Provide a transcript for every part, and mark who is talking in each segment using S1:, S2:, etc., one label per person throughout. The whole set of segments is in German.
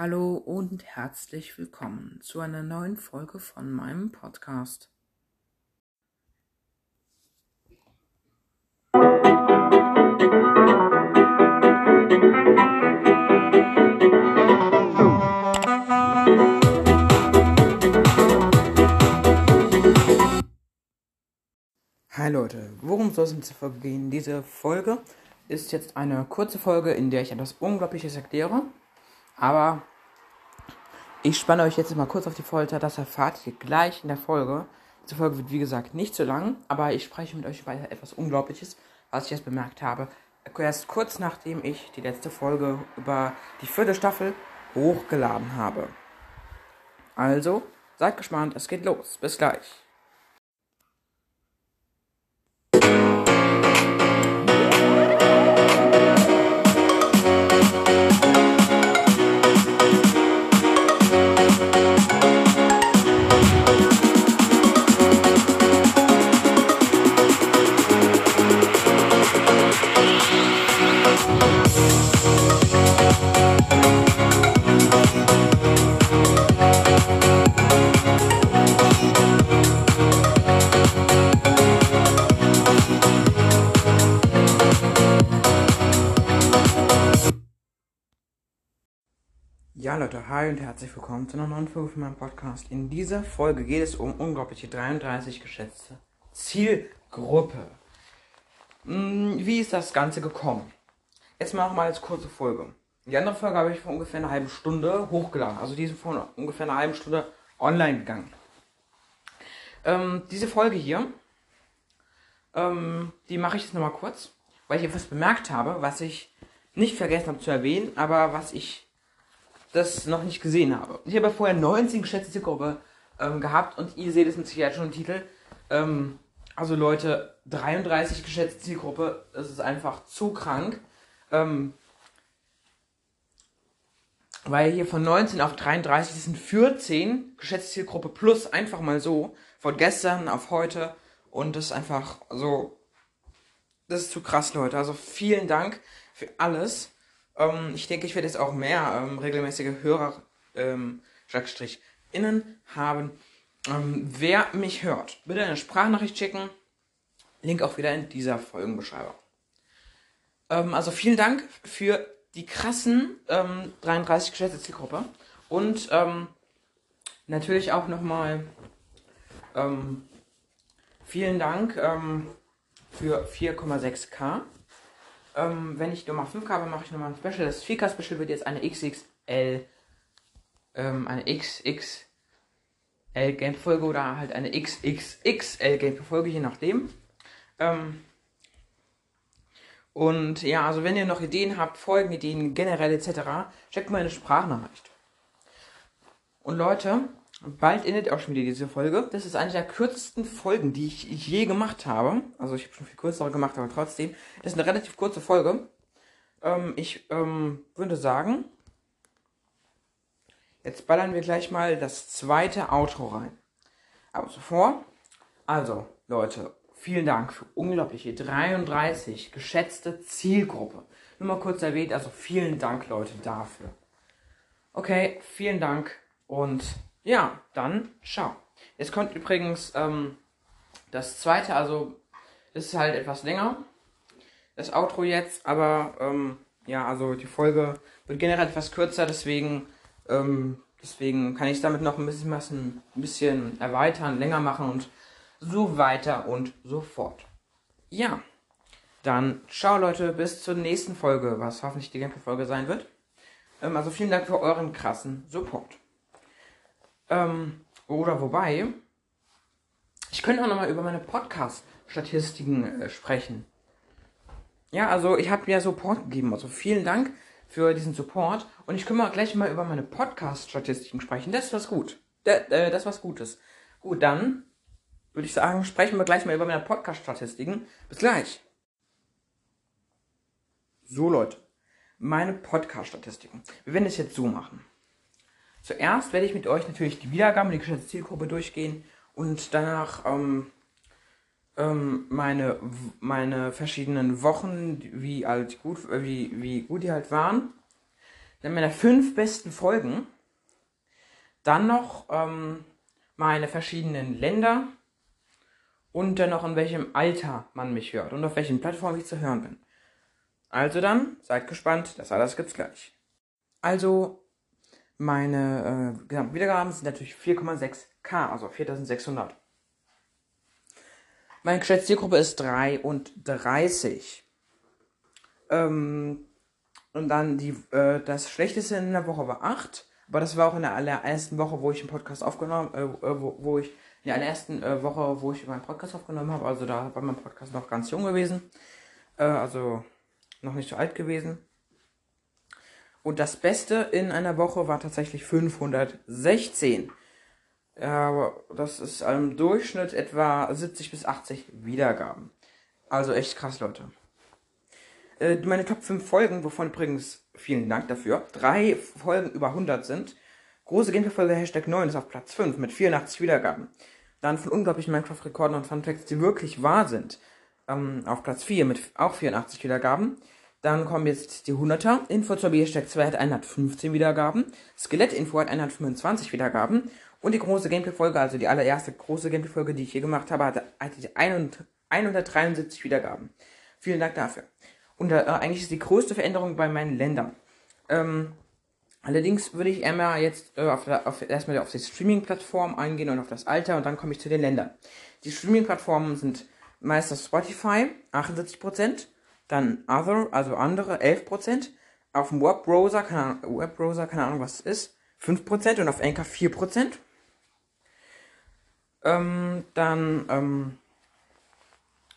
S1: Hallo und herzlich willkommen zu einer neuen Folge von meinem Podcast. Hi Leute, worum soll es in dieser Folge gehen? Diese Folge ist jetzt eine kurze Folge, in der ich etwas Unglaubliches erkläre. Aber ich spanne euch jetzt mal kurz auf die Folter, das erfahrt ihr gleich in der Folge. Diese Folge wird wie gesagt nicht so lang, aber ich spreche mit euch über etwas Unglaubliches, was ich jetzt bemerkt habe. Erst kurz nachdem ich die letzte Folge über die vierte Staffel hochgeladen habe. Also, seid gespannt, es geht los. Bis gleich. Ja Leute, hi und herzlich willkommen zu einer neuen Folge von meinem Podcast. In dieser Folge geht es um unglaubliche 33 geschätzte Zielgruppe. Hm, wie ist das Ganze gekommen? Jetzt machen wir mal als kurze Folge. Die andere Folge habe ich vor ungefähr einer halben Stunde hochgeladen. Also diese vor ungefähr einer halben Stunde online gegangen. Ähm, diese Folge hier, ähm, die mache ich jetzt nochmal kurz, weil ich etwas bemerkt habe, was ich nicht vergessen habe zu erwähnen, aber was ich das noch nicht gesehen habe. Ich habe vorher 19 geschätzte Zielgruppe ähm, gehabt und ihr seht es mit Sicherheit schon im Titel. Ähm, also Leute, 33 geschätzte Zielgruppe, das ist einfach zu krank. Ähm, weil hier von 19 auf 33 das sind 14 geschätzte Zielgruppe plus einfach mal so von gestern auf heute und das ist einfach so das ist zu krass Leute also vielen Dank für alles ähm, ich denke, ich werde jetzt auch mehr ähm, regelmäßige Hörer, ähm, Schrägstrich, innen haben. Ähm, wer mich hört, bitte eine Sprachnachricht schicken. Link auch wieder in dieser Folgenbeschreibung. Ähm, also vielen Dank für die krassen ähm, 33 geschätzte Zielgruppe. Und ähm, natürlich auch nochmal ähm, vielen Dank ähm, für 4,6k. Ähm, wenn ich Nummer 5 habe, mache ich nochmal ein Special. Das 4K Special wird jetzt eine XXL, ähm, eine XXL Gameplay-Folge oder halt eine XXXL Gameplay-Folge, je nachdem. Ähm, und ja, also wenn ihr noch Ideen habt, Folgenideen generell etc., checkt mal eine Sprachnachricht. Und Leute, bald endet auch schon wieder diese Folge. Das ist eine der kürzesten Folgen, die ich, je gemacht habe. Also ich habe schon viel kürzere gemacht, aber trotzdem. Das ist eine relativ kurze Folge. Ähm, ich ähm, würde sagen, jetzt ballern wir gleich mal das zweite Outro rein. Aber zuvor, also Leute, vielen Dank für unglaubliche 33 geschätzte Zielgruppe. Nur mal kurz erwähnt, also vielen Dank Leute dafür. Okay, vielen Dank und ja, dann ciao. Es kommt übrigens ähm, das zweite, also ist halt etwas länger. Das Outro jetzt, aber ähm, ja, also die Folge wird generell etwas kürzer, deswegen, ähm, deswegen kann ich damit noch ein bisschen was ein bisschen erweitern, länger machen und so weiter und so fort. Ja, dann ciao Leute, bis zur nächsten Folge, was hoffentlich die Gameplay-Folge sein wird. Ähm, also vielen Dank für euren krassen Support. Ähm, oder wobei, ich könnte auch nochmal über meine Podcast-Statistiken äh, sprechen. Ja, also ich habe mir Support gegeben. Also vielen Dank für diesen Support. Und ich mal gleich mal über meine Podcast-Statistiken sprechen. Das ist was gut. D äh, das ist was Gutes. Gut, dann würde ich sagen, sprechen wir gleich mal über meine Podcast-Statistiken. Bis gleich. So, Leute. Meine Podcast-Statistiken. Wir werden es jetzt so machen. Zuerst werde ich mit euch natürlich die Wiedergaben, die geschätzte Zielgruppe durchgehen und danach ähm, ähm, meine, meine verschiedenen Wochen, wie halt gut, wie, wie gut die halt waren. dann meine fünf besten Folgen, dann noch ähm, meine verschiedenen Länder und dann noch in welchem Alter man mich hört und auf welchen Plattformen ich zu hören bin. Also dann, seid gespannt, das alles gibt's gleich. Also, meine äh, gesamten Wiedergaben sind natürlich 4,6k, also 4600. Meine geschätzte Zielgruppe ist 33. Ähm, und dann die, äh, das Schlechteste in der Woche war 8. Aber das war auch in der allerersten Woche, wo ich den Podcast aufgenommen, äh, äh, wo, wo ich in der allerersten äh, Woche, wo ich meinen Podcast aufgenommen habe. Also da war mein Podcast noch ganz jung gewesen. Äh, also noch nicht so alt gewesen. Und das Beste in einer Woche war tatsächlich 516. Ja, das ist im Durchschnitt etwa 70 bis 80 Wiedergaben. Also echt krass, Leute. Äh, meine Top 5 Folgen, wovon übrigens vielen Dank dafür, drei Folgen über 100 sind. Große Gameplay-Folge Hashtag 9 ist auf Platz 5 mit 84 Wiedergaben. Dann von unglaublichen Minecraft-Rekorden und Funfacts, die wirklich wahr sind, ähm, auf Platz 4 mit auch 84 Wiedergaben. Dann kommen jetzt die 100er. Info zur Hashtag 2 hat 115 Wiedergaben. Skelett-Info hat 125 Wiedergaben. Und die große Gameplay-Folge, also die allererste große Gameplay-Folge, die ich hier gemacht habe, hatte, hatte 173 Wiedergaben. Vielen Dank dafür. Und äh, eigentlich ist die größte Veränderung bei meinen Ländern. Ähm, allerdings würde ich einmal jetzt äh, auf, auf, erstmal auf die Streaming-Plattform eingehen und auf das Alter und dann komme ich zu den Ländern. Die Streaming-Plattformen sind meistens Spotify, 78%, dann Other, also andere, 11%, auf dem Webbrowser, keine Ahnung, Webbrowser, keine Ahnung, was es ist, 5% und auf Anchor 4%. Ähm, dann ähm,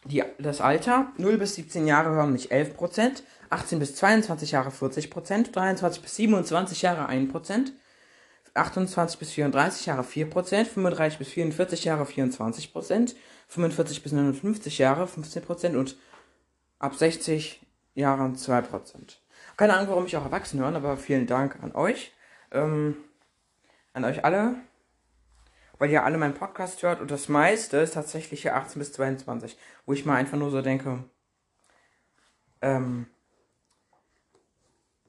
S1: die, das Alter, 0 bis 17 Jahre hören mich 11%, 18 bis 22 Jahre 40%, 23 bis 27 Jahre 1%, 28 bis 34 Jahre 4%, 35 bis 44 Jahre 24%, 45 bis 59 Jahre 15% und ab 60 Jahren 2%. Keine Ahnung, warum ich auch erwachsen hören, aber vielen Dank an euch. Ähm, an euch alle weil ihr alle meinen Podcast hört und das meiste ist tatsächlich hier 18 bis 22, wo ich mal einfach nur so denke, ähm,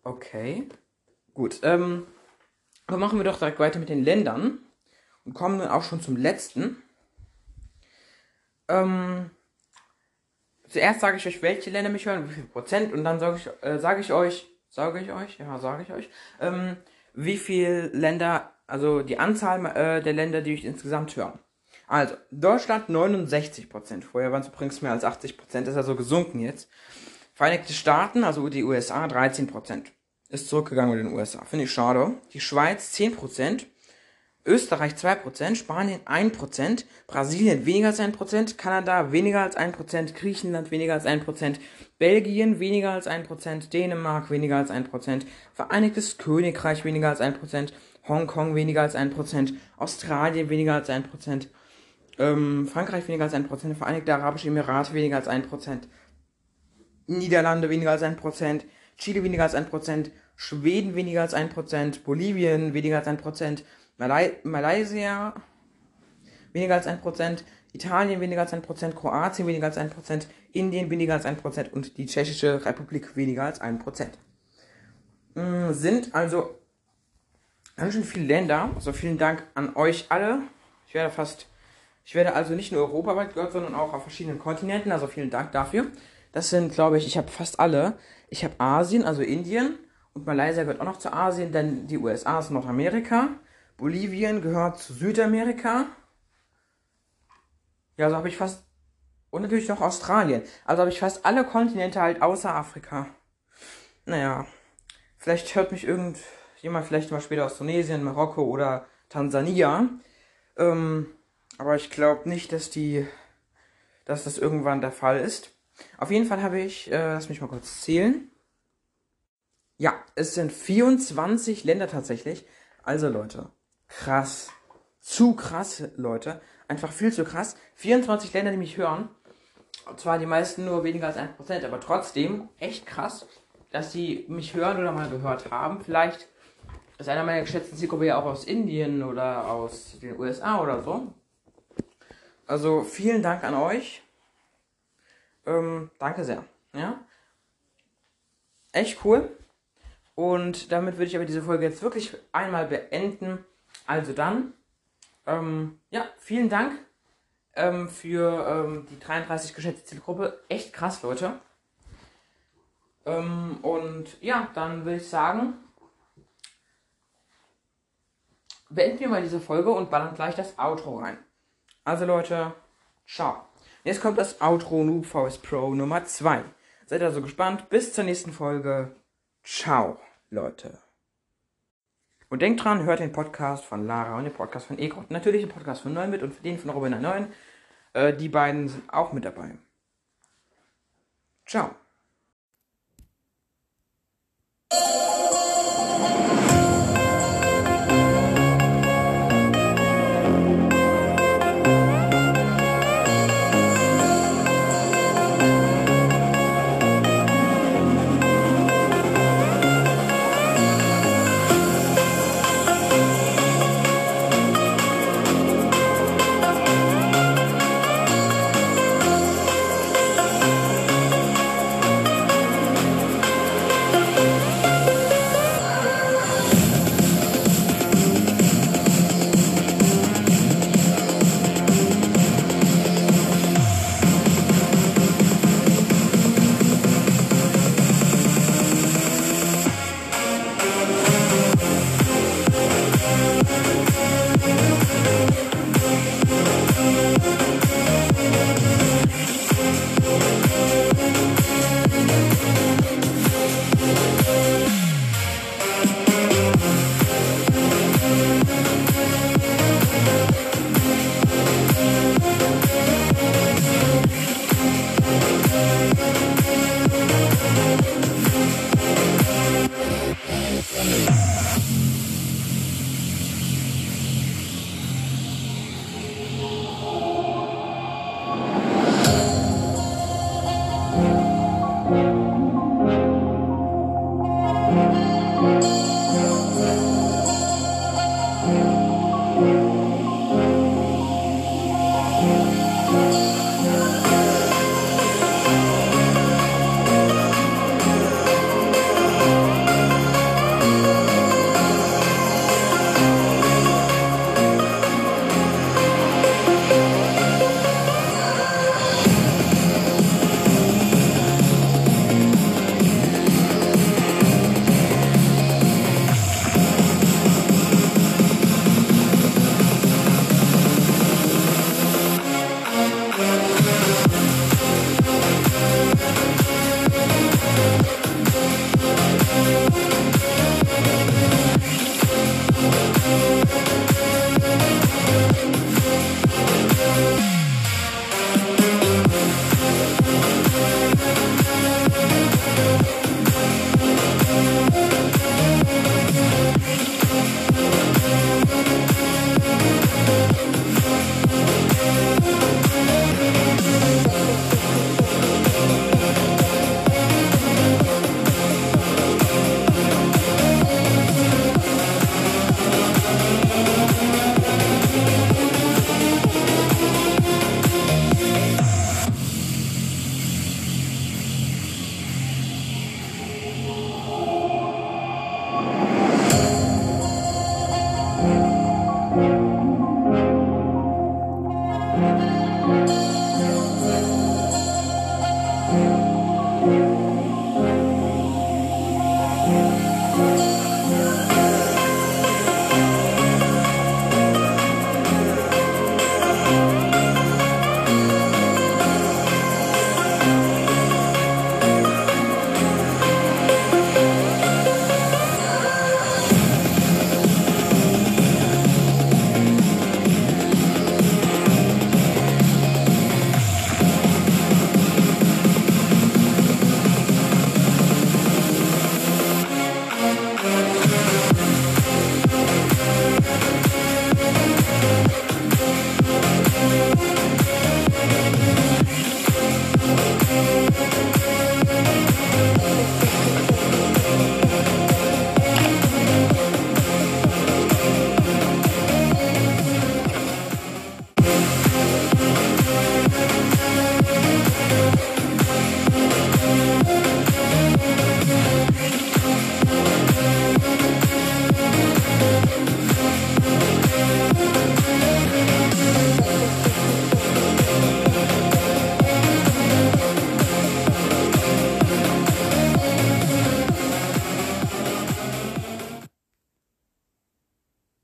S1: okay, gut, ähm, aber machen wir doch direkt weiter mit den Ländern und kommen dann auch schon zum letzten. Ähm, zuerst sage ich euch, welche Länder mich hören, wie viel Prozent und dann sage ich, äh, sage ich euch, sage ich euch, ja, sage ich euch, ähm, wie viel Länder also die Anzahl äh, der Länder, die ich insgesamt höre. Also, Deutschland 69%. Vorher waren es übrigens mehr als 80%, ist also gesunken jetzt. Vereinigte Staaten, also die USA, 13%. Ist zurückgegangen mit den USA. Finde ich schade. Die Schweiz 10%. Österreich 2%, Spanien 1%, Brasilien weniger als 1%, Kanada weniger als 1%, Griechenland weniger als 1%, Belgien weniger als 1%, Dänemark weniger als 1%, Vereinigtes Königreich weniger als 1%, Hongkong weniger als 1%, Australien weniger als 1%, ähm, Frankreich weniger als 1%, Vereinigte Arabische Emirate weniger als 1%, Niederlande weniger als 1%, Chile weniger als 1%, Schweden weniger als 1%, Bolivien weniger als 1%, Malai Malaysia weniger als 1%, Italien weniger als 1%, Kroatien weniger als 1%, Indien weniger als 1% und die Tschechische Republik weniger als 1%. Mm, sind also ganz schön viele Länder. Also vielen Dank an euch alle. Ich werde fast, ich werde also nicht nur europaweit gehört, sondern auch auf verschiedenen Kontinenten. Also vielen Dank dafür. Das sind, glaube ich, ich habe fast alle. Ich habe Asien, also Indien und Malaysia gehört auch noch zu Asien, denn die USA ist Nordamerika. Bolivien gehört zu Südamerika. Ja, so habe ich fast. Und natürlich noch Australien. Also habe ich fast alle Kontinente halt außer Afrika. Naja. Vielleicht hört mich irgend jemand vielleicht mal später aus Tunesien, Marokko oder Tansania. Ähm, aber ich glaube nicht, dass die, dass das irgendwann der Fall ist. Auf jeden Fall habe ich, äh, lass mich mal kurz zählen. Ja, es sind 24 Länder tatsächlich. Also Leute, krass. Zu krass, Leute. Einfach viel zu krass. 24 Länder, die mich hören. Zwar die meisten nur weniger als 1%, aber trotzdem echt krass, dass sie mich hören oder mal gehört haben. Vielleicht ist einer meiner geschätzten Zielgruppe ja auch aus Indien oder aus den USA oder so. Also vielen Dank an euch. Ähm, danke sehr. Ja. Echt cool. Und damit würde ich aber diese Folge jetzt wirklich einmal beenden. Also dann, ähm, ja, vielen Dank ähm, für ähm, die 33 geschätzte Zielgruppe. Echt krass, Leute. Ähm, und ja, dann würde ich sagen, beenden wir mal diese Folge und ballern gleich das Outro rein. Also Leute, ciao. Jetzt kommt das Outro Noob VS Pro Nummer 2. Seid also gespannt. Bis zur nächsten Folge. Ciao, Leute. Und denkt dran, hört den Podcast von Lara und den Podcast von. Und natürlich den Podcast von Neun mit und den von Robin 9. Äh, die beiden sind auch mit dabei. Ciao.